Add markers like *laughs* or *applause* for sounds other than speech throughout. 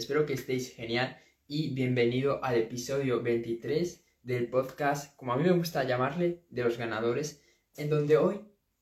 Espero que estéis genial y bienvenido al episodio 23 del podcast, como a mí me gusta llamarle, de los ganadores, en donde hoy,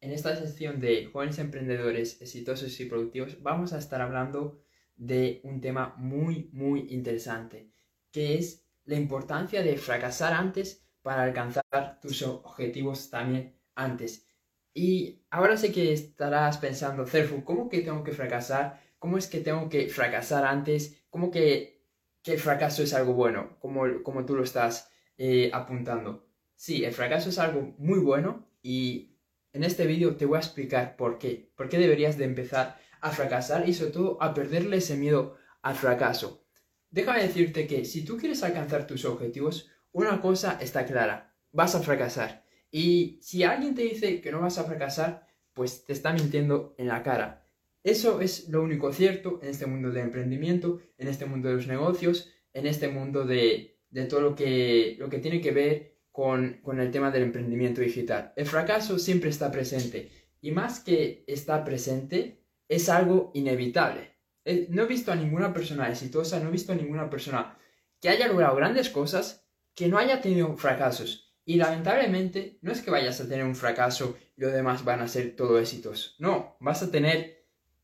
en esta sección de jóvenes emprendedores exitosos y productivos, vamos a estar hablando de un tema muy, muy interesante, que es la importancia de fracasar antes para alcanzar tus objetivos también antes. Y ahora sé que estarás pensando, Cerfu, ¿cómo que tengo que fracasar? ¿Cómo es que tengo que fracasar antes? ¿Cómo que, que el fracaso es algo bueno? Como, como tú lo estás eh, apuntando. Sí, el fracaso es algo muy bueno y en este vídeo te voy a explicar por qué. Por qué deberías de empezar a fracasar y sobre todo a perderle ese miedo al fracaso. Déjame decirte que si tú quieres alcanzar tus objetivos, una cosa está clara, vas a fracasar. Y si alguien te dice que no vas a fracasar, pues te está mintiendo en la cara. Eso es lo único cierto en este mundo de emprendimiento, en este mundo de los negocios, en este mundo de, todo lo que, lo que tiene que ver con, con el tema del emprendimiento digital. El fracaso siempre está presente y más que está presente, es algo inevitable. Eh, no he visto a ninguna persona exitosa, no he visto a ninguna persona que haya logrado grandes cosas que no haya tenido fracasos. Y lamentablemente no es que vayas a tener un fracaso y los demás van a ser todo éxitos. No, vas a tener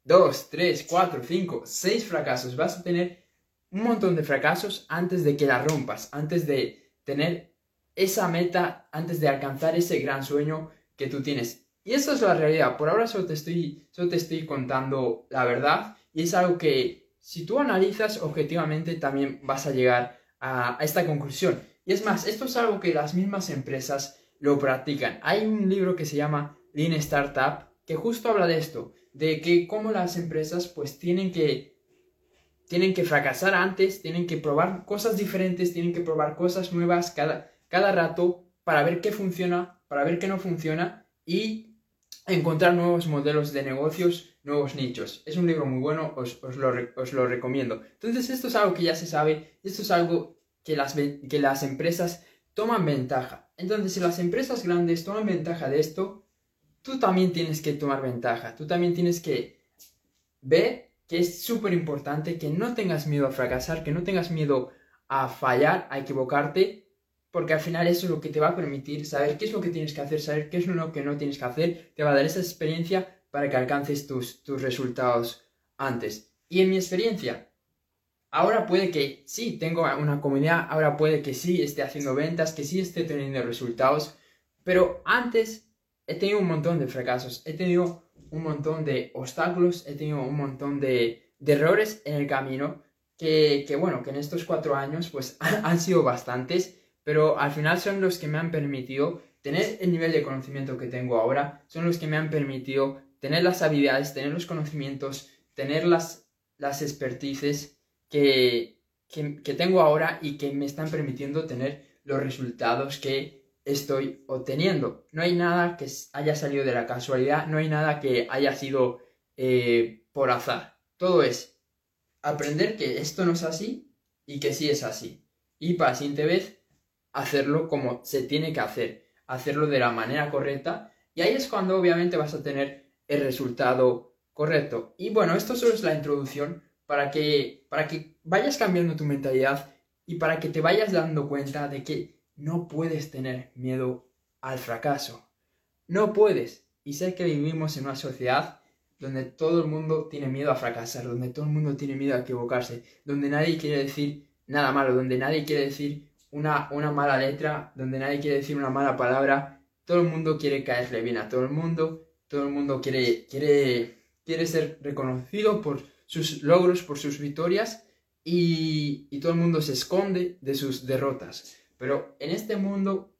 dos, tres, cuatro, cinco, seis fracasos. Vas a tener un montón de fracasos antes de que la rompas, antes de tener esa meta, antes de alcanzar ese gran sueño que tú tienes. Y eso es la realidad. Por ahora solo te estoy, solo te estoy contando la verdad y es algo que si tú analizas objetivamente también vas a llegar a esta conclusión. Y es más, esto es algo que las mismas empresas lo practican. Hay un libro que se llama Lean Startup que justo habla de esto, de que cómo las empresas pues tienen que tienen que fracasar antes, tienen que probar cosas diferentes, tienen que probar cosas nuevas cada, cada rato para ver qué funciona, para ver qué no funciona y encontrar nuevos modelos de negocios, nuevos nichos. Es un libro muy bueno, os, lo, os lo recomiendo. Entonces esto es algo que ya se sabe, esto es algo que las, que las empresas toman ventaja. Entonces, si las empresas grandes toman ventaja de esto, tú también tienes que tomar ventaja. Tú también tienes que ver que es súper importante que no tengas miedo a fracasar, que no tengas miedo a fallar, a equivocarte, porque al final eso es lo que te va a permitir saber qué es lo que tienes que hacer, saber qué es lo que no tienes que hacer, te va a dar esa experiencia para que alcances tus, tus resultados antes. Y en mi experiencia, Ahora puede que sí tengo una comunidad, ahora puede que sí esté haciendo ventas, que sí esté teniendo resultados, pero antes he tenido un montón de fracasos, he tenido un montón de obstáculos, he tenido un montón de, errores en el camino, que, que, bueno, que en estos cuatro años pues *laughs* han sido bastantes, pero al final son los que me han permitido tener el nivel de conocimiento que tengo ahora, son los que me han permitido tener las habilidades, tener los conocimientos, tener las, las expertices que, tengo ahora y que me están permitiendo tener los resultados que estoy obteniendo. No hay nada que haya salido de la casualidad, no hay nada que haya sido eh, por azar. Todo es aprender que esto no es así y que sí es así. Y para la siguiente vez, hacerlo como se tiene que hacer, hacerlo de la manera correcta. Y ahí es cuando obviamente vas a tener el resultado correcto. Y bueno, esto solo es la introducción para que, para que vayas cambiando tu mentalidad y para que te vayas dando cuenta de que no puedes tener miedo al fracaso. No puedes. Y sé que vivimos en una sociedad donde todo el mundo tiene miedo a fracasar, donde todo el mundo tiene miedo a equivocarse, donde nadie quiere decir nada malo, donde nadie quiere decir una, una mala letra, donde nadie quiere decir una mala palabra. Todo el mundo quiere caerle bien a todo el mundo, todo el mundo quiere, quiere, quiere ser reconocido por sus logros, por sus victorias y, todo el mundo se esconde de sus derrotas. Pero en este mundo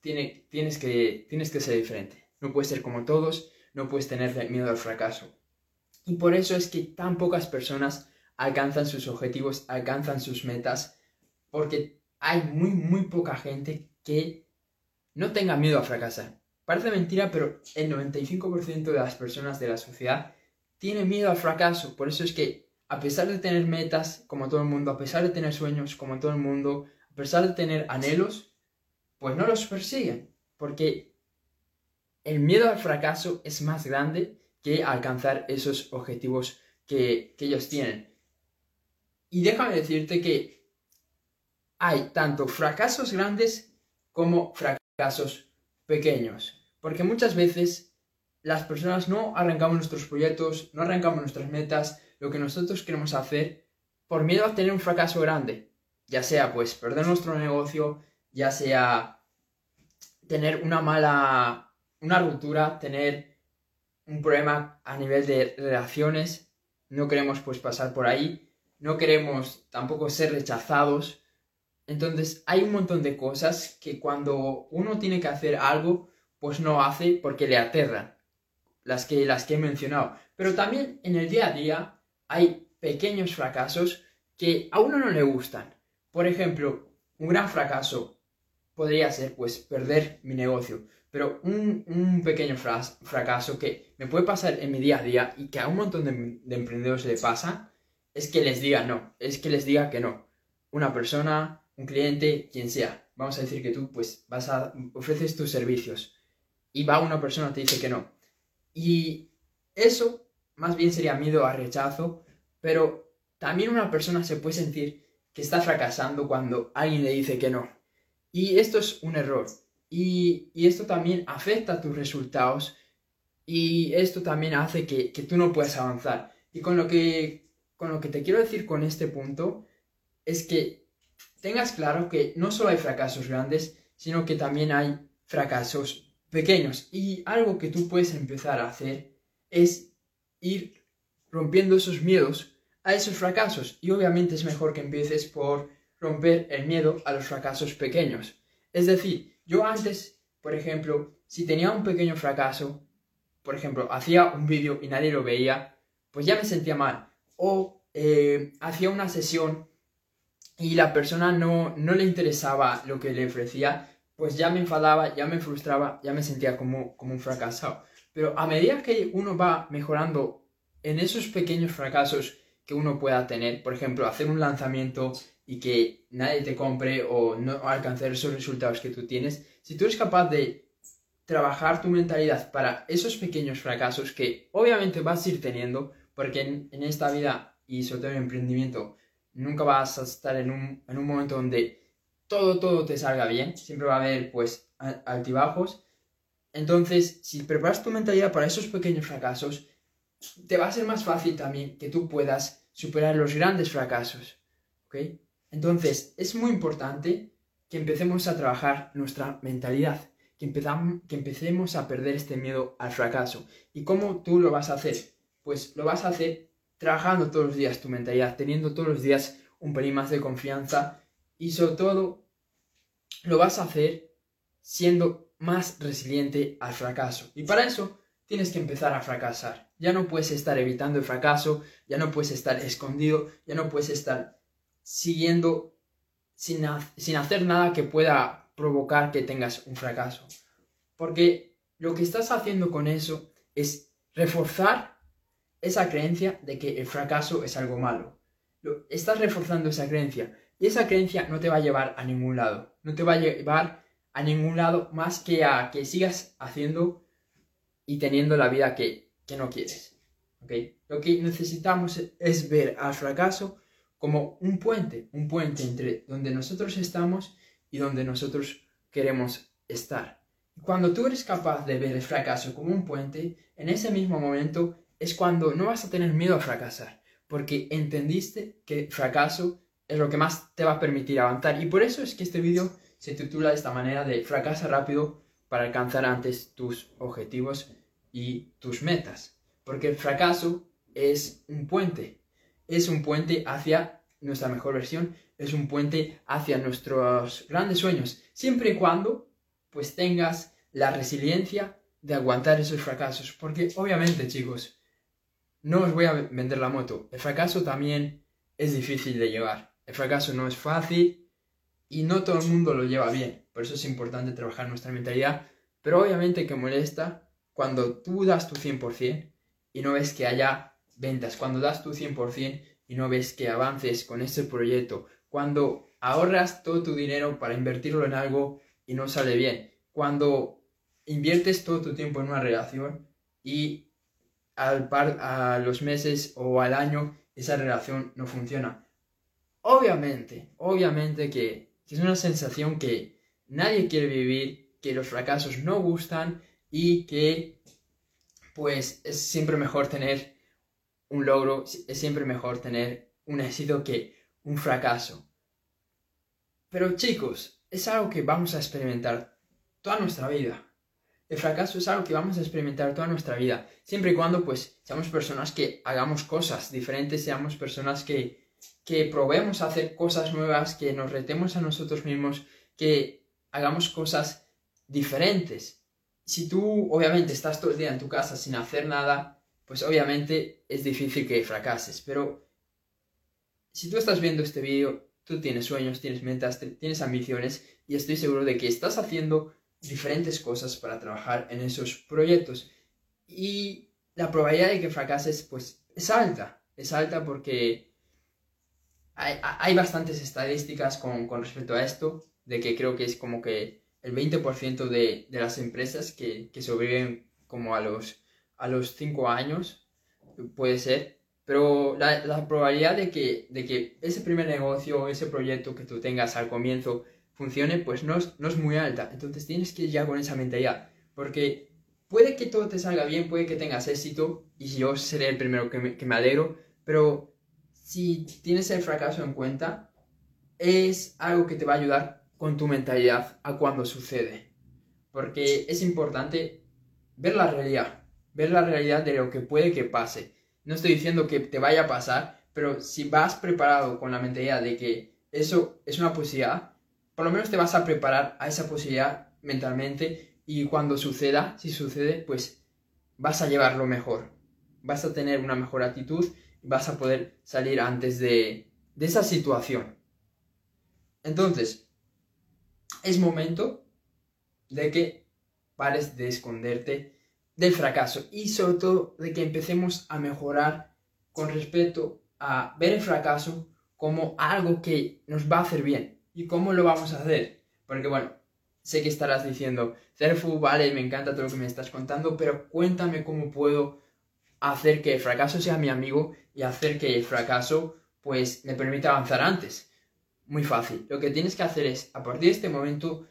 tiene, tienes, que, tienes que ser diferente. No puedes ser como todos, no puedes tener miedo al fracaso. Y por eso es que tan pocas personas alcanzan sus objetivos, alcanzan sus metas, porque hay muy, muy poca gente que no tenga miedo a fracasar. Parece mentira, pero el 95% de las personas de la sociedad tiene miedo al fracaso. Por eso es que, a pesar de tener metas, como todo el mundo, a pesar de tener sueños, como todo el mundo, a pesar de tener anhelos, pues no los persiguen. Porque el miedo al fracaso es más grande que alcanzar esos objetivos que, ellos tienen. Y déjame decirte que hay tanto fracasos grandes como fracasos pequeños. Porque muchas veces las personas no arrancamos nuestros proyectos, no arrancamos nuestras metas, lo que nosotros queremos hacer, por miedo a tener un fracaso grande. Ya sea pues perder nuestro negocio, ya sea tener una mala, una ruptura, tener un problema a nivel de relaciones, no queremos pues pasar por ahí, no queremos tampoco ser rechazados. Entonces hay un montón de cosas que cuando uno tiene que hacer algo, pues no hace porque le aterran, las que, las que he mencionado. Pero también en el día a día hay pequeños fracasos que a uno no le gustan. Por ejemplo, un gran fracaso podría ser pues perder mi negocio. Pero un, pequeño fracaso que me puede pasar en mi día a día y que a un montón de, emprendedores le pasa es que les diga no, es que les diga que no. Una persona, un cliente, quien sea. Vamos a decir que tú pues vas a ofreces tus servicios y va una persona te dice que no. Y eso más bien sería miedo a rechazo, pero también una persona se puede sentir que está fracasando cuando alguien le dice que no. Y esto es un error. Y, esto también afecta a tus resultados y esto también hace que, tú no puedas avanzar. Y con lo, que, con lo que te quiero decir con este punto es que tengas claro que no solo hay fracasos grandes, sino que también hay fracasos pequeños. Y algo que tú puedes empezar a hacer es ir rompiendo esos miedos a esos fracasos. Y obviamente es mejor que empieces por romper el miedo a los fracasos pequeños. Es decir, yo antes, por ejemplo, si tenía un pequeño fracaso, por ejemplo, hacía un vídeo y nadie lo veía, pues ya me sentía mal. O eh, hacía una sesión y la persona no, no le interesaba lo que le ofrecía, pues ya me enfadaba, ya me frustraba, ya me sentía como, como un fracasado. Pero a medida que uno va mejorando en esos pequeños fracasos que uno pueda tener, por ejemplo, hacer un lanzamiento y que nadie te compre o no alcanzar esos resultados que tú tienes, si tú eres capaz de trabajar tu mentalidad para esos pequeños fracasos que obviamente vas a ir teniendo, porque en, esta vida y sobre todo en emprendimiento nunca vas a estar en un, en un momento donde todo, todo te salga bien, siempre va a haber pues altibajos. Entonces, si preparas tu mentalidad para esos pequeños fracasos, te va a ser más fácil también que tú puedas superar los grandes fracasos. ¿Ok? Entonces, es muy importante que empecemos a trabajar nuestra mentalidad, que, que empecemos a perder este miedo al fracaso. ¿Y cómo tú lo vas a hacer? Pues lo vas a hacer trabajando todos los días tu mentalidad, teniendo todos los días un pelín más de confianza y sobre todo lo vas a hacer siendo más resiliente al fracaso. Y para eso tienes que empezar a fracasar. Ya no puedes estar evitando el fracaso, ya no puedes estar escondido, ya no puedes estar siguiendo sin, hacer nada que pueda provocar que tengas un fracaso. Porque lo que estás haciendo con eso es reforzar esa creencia de que el fracaso es algo malo. estás reforzando esa creencia y esa creencia no te va a llevar a ningún lado. No te va a llevar a ningún lado más que a que sigas haciendo y teniendo la vida que, no quieres. Lo que necesitamos es ver al fracaso como un puente, un puente entre donde nosotros estamos y donde nosotros queremos estar. Cuando tú eres capaz de ver el fracaso como un puente, en ese mismo momento es cuando no vas a tener miedo a fracasar, porque entendiste que fracaso es lo que más te va a permitir avanzar. Y por eso es que este vídeo se titula de esta manera de fracasa rápido para alcanzar antes tus objetivos y tus metas. Porque el fracaso es un puente, es un puente hacia nuestra mejor versión, es un puente hacia nuestros grandes sueños, siempre y cuando pues tengas la resiliencia de aguantar esos fracasos, porque obviamente chicos, no os voy a vender la moto, el fracaso también es difícil de llevar, el fracaso no es fácil y no todo el mundo lo lleva bien, por eso es importante trabajar nuestra mentalidad, pero obviamente que molesta cuando tú das tu 100% y no ves que haya ventas, cuando das tu 100% y no ves que avances con ese proyecto, cuando ahorras todo tu dinero para invertirlo en algo y no sale bien, cuando inviertes todo tu tiempo en una relación y al par, a los meses o al año esa relación no funciona. obviamente, obviamente que, que es una sensación que nadie quiere vivir, que los fracasos no gustan y que pues es siempre mejor tener un logro, es siempre mejor tener un éxito que un fracaso. Pero chicos, es algo que vamos a experimentar toda nuestra vida. El fracaso es algo que vamos a experimentar toda nuestra vida, siempre y cuando pues seamos personas que hagamos cosas diferentes, seamos personas que, que probemos a hacer cosas nuevas, que nos retemos a nosotros mismos, que hagamos cosas diferentes si tú obviamente estás todo el día en tu casa sin hacer nada, pues obviamente es difícil que fracases. Pero si tú estás viendo este vídeo, tú tienes sueños, tienes metas, tienes ambiciones y estoy seguro de que estás haciendo diferentes cosas para trabajar en esos proyectos. Y la probabilidad de que fracases, pues es alta. Es alta porque hay, bastantes estadísticas con, con respecto a esto, de que creo que es como que el 20% de, de, las empresas que, que, sobreviven como a los, a los 5 años, puede ser, pero la, probabilidad de que, de que ese primer negocio, ese proyecto que tú tengas al comienzo funcione, pues no es, no es muy alta. Entonces tienes que ir ya con esa mentalidad, porque puede que todo te salga bien, puede que tengas éxito, y yo seré el primero que me, que me alegro, pero si tienes el fracaso en cuenta, es algo que te va a ayudar con tu mentalidad a cuando sucede. Porque es importante ver la realidad, ver la realidad de lo que puede que pase. No estoy diciendo que te vaya a pasar, pero si vas preparado con la mentalidad de que eso es una posibilidad, por lo menos te vas a preparar a esa posibilidad mentalmente y cuando suceda, si sucede, pues vas a llevarlo mejor. Vas a tener una mejor actitud y vas a poder salir antes de, de esa situación. Entonces, es momento de que pares de esconderte del fracaso y sobre todo de que empecemos a mejorar con respecto a ver el fracaso como algo que nos va a hacer bien. ¿Y cómo lo vamos a hacer? Porque bueno, sé que estarás diciendo, Cerfu, vale, me encanta todo lo que me estás contando, pero cuéntame cómo puedo hacer que el fracaso sea mi amigo y hacer que el fracaso pues me permita avanzar antes. Muy fácil. Lo que tienes que hacer es, a partir de este momento,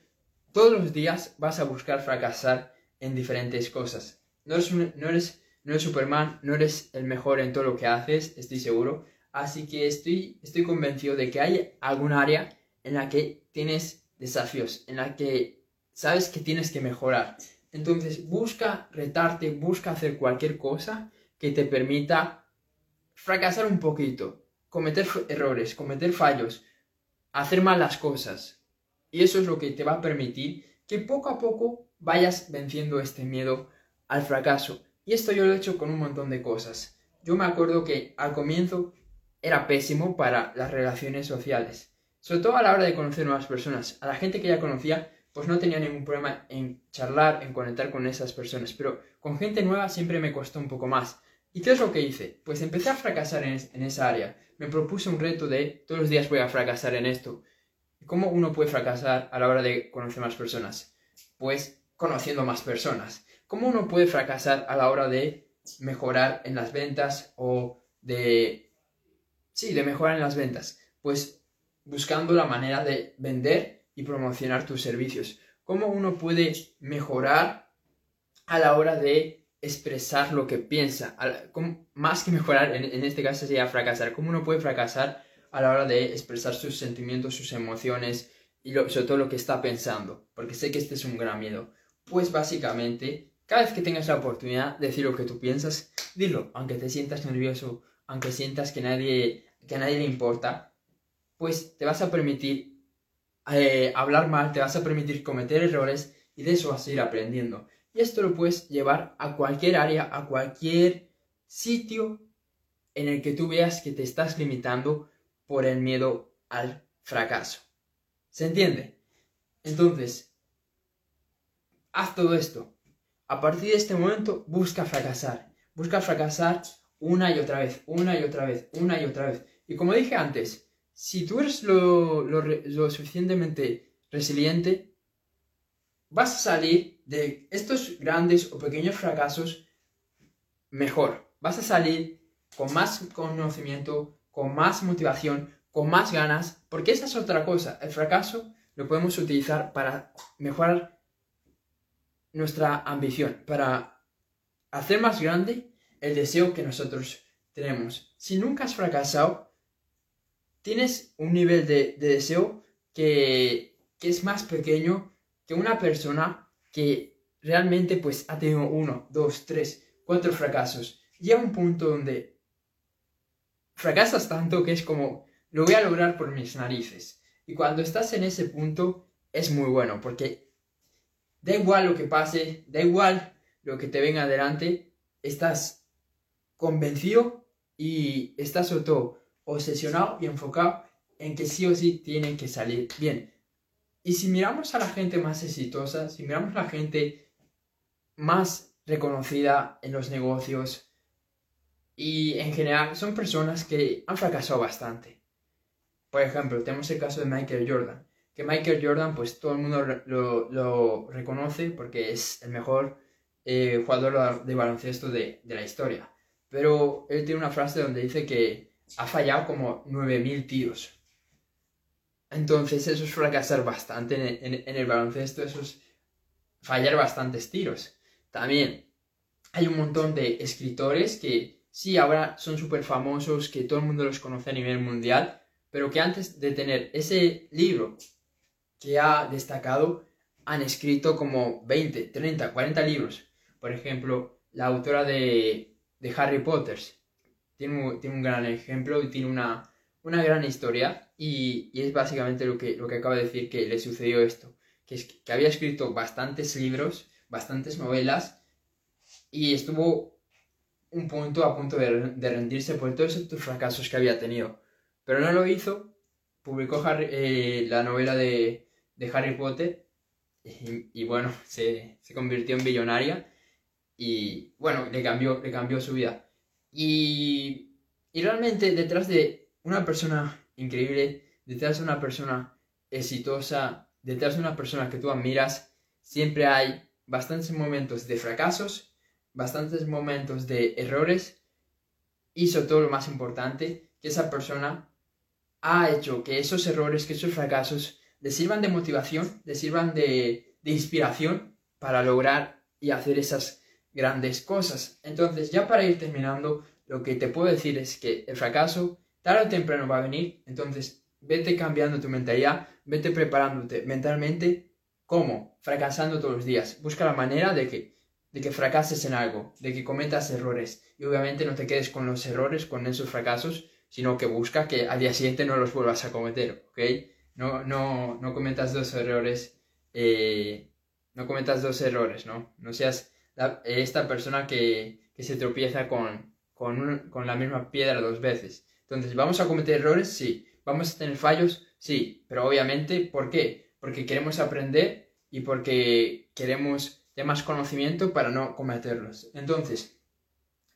todos los días vas a buscar fracasar en diferentes cosas. No eres, no eres, no eres Superman, no eres el mejor en todo lo que haces, estoy seguro. Así que estoy, estoy convencido de que hay algún área en la que tienes desafíos, en la que sabes que tienes que mejorar. Entonces busca retarte, busca hacer cualquier cosa que te permita fracasar un poquito, cometer errores, cometer fallos, hacer mal las cosas. Y eso es lo que te va a permitir que poco a poco vayas venciendo este miedo al fracaso. Y esto yo lo he hecho con un montón de cosas. Yo me acuerdo que al comienzo era pésimo para las relaciones sociales. Sobre todo a la hora de conocer nuevas personas. A la gente que ya conocía, pues no tenía ningún problema en charlar, en conectar con esas personas. Pero con gente nueva siempre me costó un poco más. ¿Y qué es lo que hice? Pues empecé a fracasar en, en esa área me propuse un reto de todos los días voy a fracasar en esto. ¿Cómo uno puede fracasar a la hora de conocer más personas? Pues conociendo más personas. ¿Cómo uno puede fracasar a la hora de mejorar en las ventas o de... Sí, de mejorar en las ventas? Pues buscando la manera de vender y promocionar tus servicios. ¿Cómo uno puede mejorar a la hora de expresar lo que piensa. Más que mejorar, en, este caso sería fracasar. ¿Cómo uno puede fracasar a la hora de expresar sus sentimientos, sus emociones y sobre todo lo que está pensando? Porque sé que este es un gran miedo. Pues básicamente, cada vez que tengas la oportunidad de decir lo que tú piensas, dilo, aunque te sientas nervioso, aunque sientas que, nadie, que a nadie le importa, pues te vas a permitir eh, hablar mal, te vas a permitir cometer errores y de eso vas a ir aprendiendo. Y esto lo puedes llevar a cualquier área, a cualquier sitio en el que tú veas que te estás limitando por el miedo al fracaso. ¿Se entiende? Entonces, haz todo esto. A partir de este momento, busca fracasar. Busca fracasar una y otra vez, una y otra vez, una y otra vez. Y como dije antes, si tú eres lo, lo suficientemente resiliente, vas a salir de estos grandes o pequeños fracasos mejor. Vas a salir con más conocimiento, con más motivación, con más ganas, porque esa es otra cosa. El fracaso lo podemos utilizar para mejorar nuestra ambición, para hacer más grande el deseo que nosotros tenemos. Si nunca has fracasado, tienes un nivel de, deseo que, que, es más pequeño que una persona que realmente pues ha tenido uno, dos, tres, cuatro fracasos. Llega un punto donde fracasas tanto que es como, lo voy a lograr por mis narices. Y cuando estás en ese punto es muy bueno porque da igual lo que pase, da igual lo que te venga adelante, estás convencido y estás sobre todo obsesionado y enfocado en que sí o sí tienen que salir bien. Y si miramos a la gente más exitosa, si miramos a la gente más reconocida en los negocios y en general son personas que han fracasado bastante. Por ejemplo, tenemos el caso de Michael Jordan, que Michael Jordan pues todo el mundo lo, reconoce porque es el mejor eh, jugador de baloncesto de, la historia. Pero él tiene una frase donde dice que ha fallado como 9.000 tiros. Entonces eso es fracasar bastante en, el baloncesto, eso es fallar bastantes tiros. También hay un montón de escritores que sí, ahora son súper famosos, que todo el mundo los conoce a nivel mundial, pero que antes de tener ese libro que ha destacado, han escrito como 20, 30, 40 libros. Por ejemplo, la autora de, Harry Potter tiene tiene un, gran ejemplo y tiene una, una gran historia y, es básicamente lo que, lo que acabo de decir que le sucedió esto, que, había escrito bastantes libros bastantes novelas y estuvo un punto a punto de, rendirse por todos estos fracasos que había tenido. Pero no lo hizo, publicó eh, la novela de, Harry Potter y, bueno, se, convirtió en billonaria y bueno, le cambió, le cambió su vida. Y, y realmente detrás de una persona increíble, detrás de una persona exitosa, detrás de una persona que tú admiras, siempre hay bastantes momentos de fracasos, bastantes momentos de errores y sobre todo lo más importante, que esa persona ha hecho que esos errores, que esos fracasos le sirvan de motivación, le sirvan de, inspiración para lograr y hacer esas grandes cosas. Entonces, ya para ir terminando, lo que te puedo decir es que el fracaso tarde o temprano va a venir, entonces vete cambiando tu mentalidad, vete preparándote mentalmente ¿Cómo? Fracasando todos los días. Busca la manera de que, de que fracases en algo, de que cometas errores. Y obviamente no te quedes con los errores, con esos fracasos, sino que busca que al día siguiente no los vuelvas a cometer, ¿ok? No, no, no cometas dos errores, eh, no cometas dos errores, ¿no? No seas esta persona que, que se tropieza con, con, con la misma piedra dos veces. Entonces, ¿vamos a cometer errores? Sí. ¿Vamos a tener fallos? Sí. Pero obviamente, ¿por qué? porque queremos aprender y porque queremos tener más conocimiento para no cometerlos. Entonces,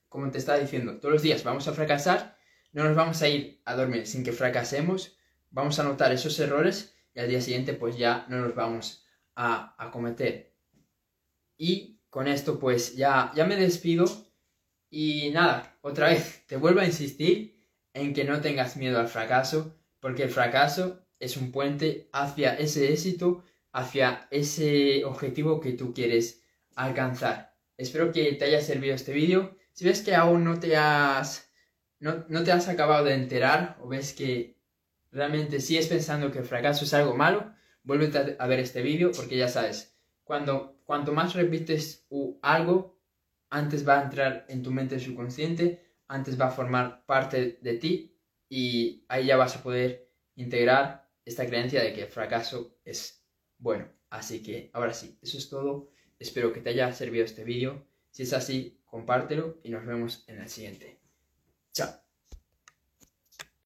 como te estaba diciendo, todos los días vamos a fracasar, no nos vamos a ir a dormir sin que fracasemos, vamos a notar esos errores y al día siguiente pues ya no los vamos a, a cometer. Y con esto pues ya, ya me despido y nada, otra vez te vuelvo a insistir en que no tengas miedo al fracaso, porque el fracaso es un puente hacia ese éxito, hacia ese objetivo que tú quieres alcanzar. Espero que te haya servido este vídeo. Si ves que aún no te has, no, te has acabado de enterar o ves que realmente sigues pensando que el fracaso es algo malo, vuelve a ver este vídeo porque ya sabes, cuando, cuanto más repites algo, antes va a entrar en tu mente subconsciente, antes va a formar parte de ti y ahí ya vas a poder integrar esta creencia de que el fracaso es bueno. Así que ahora sí, eso es todo. Espero que te haya servido este vídeo. Si es así, compártelo y nos vemos en el siguiente. Chao.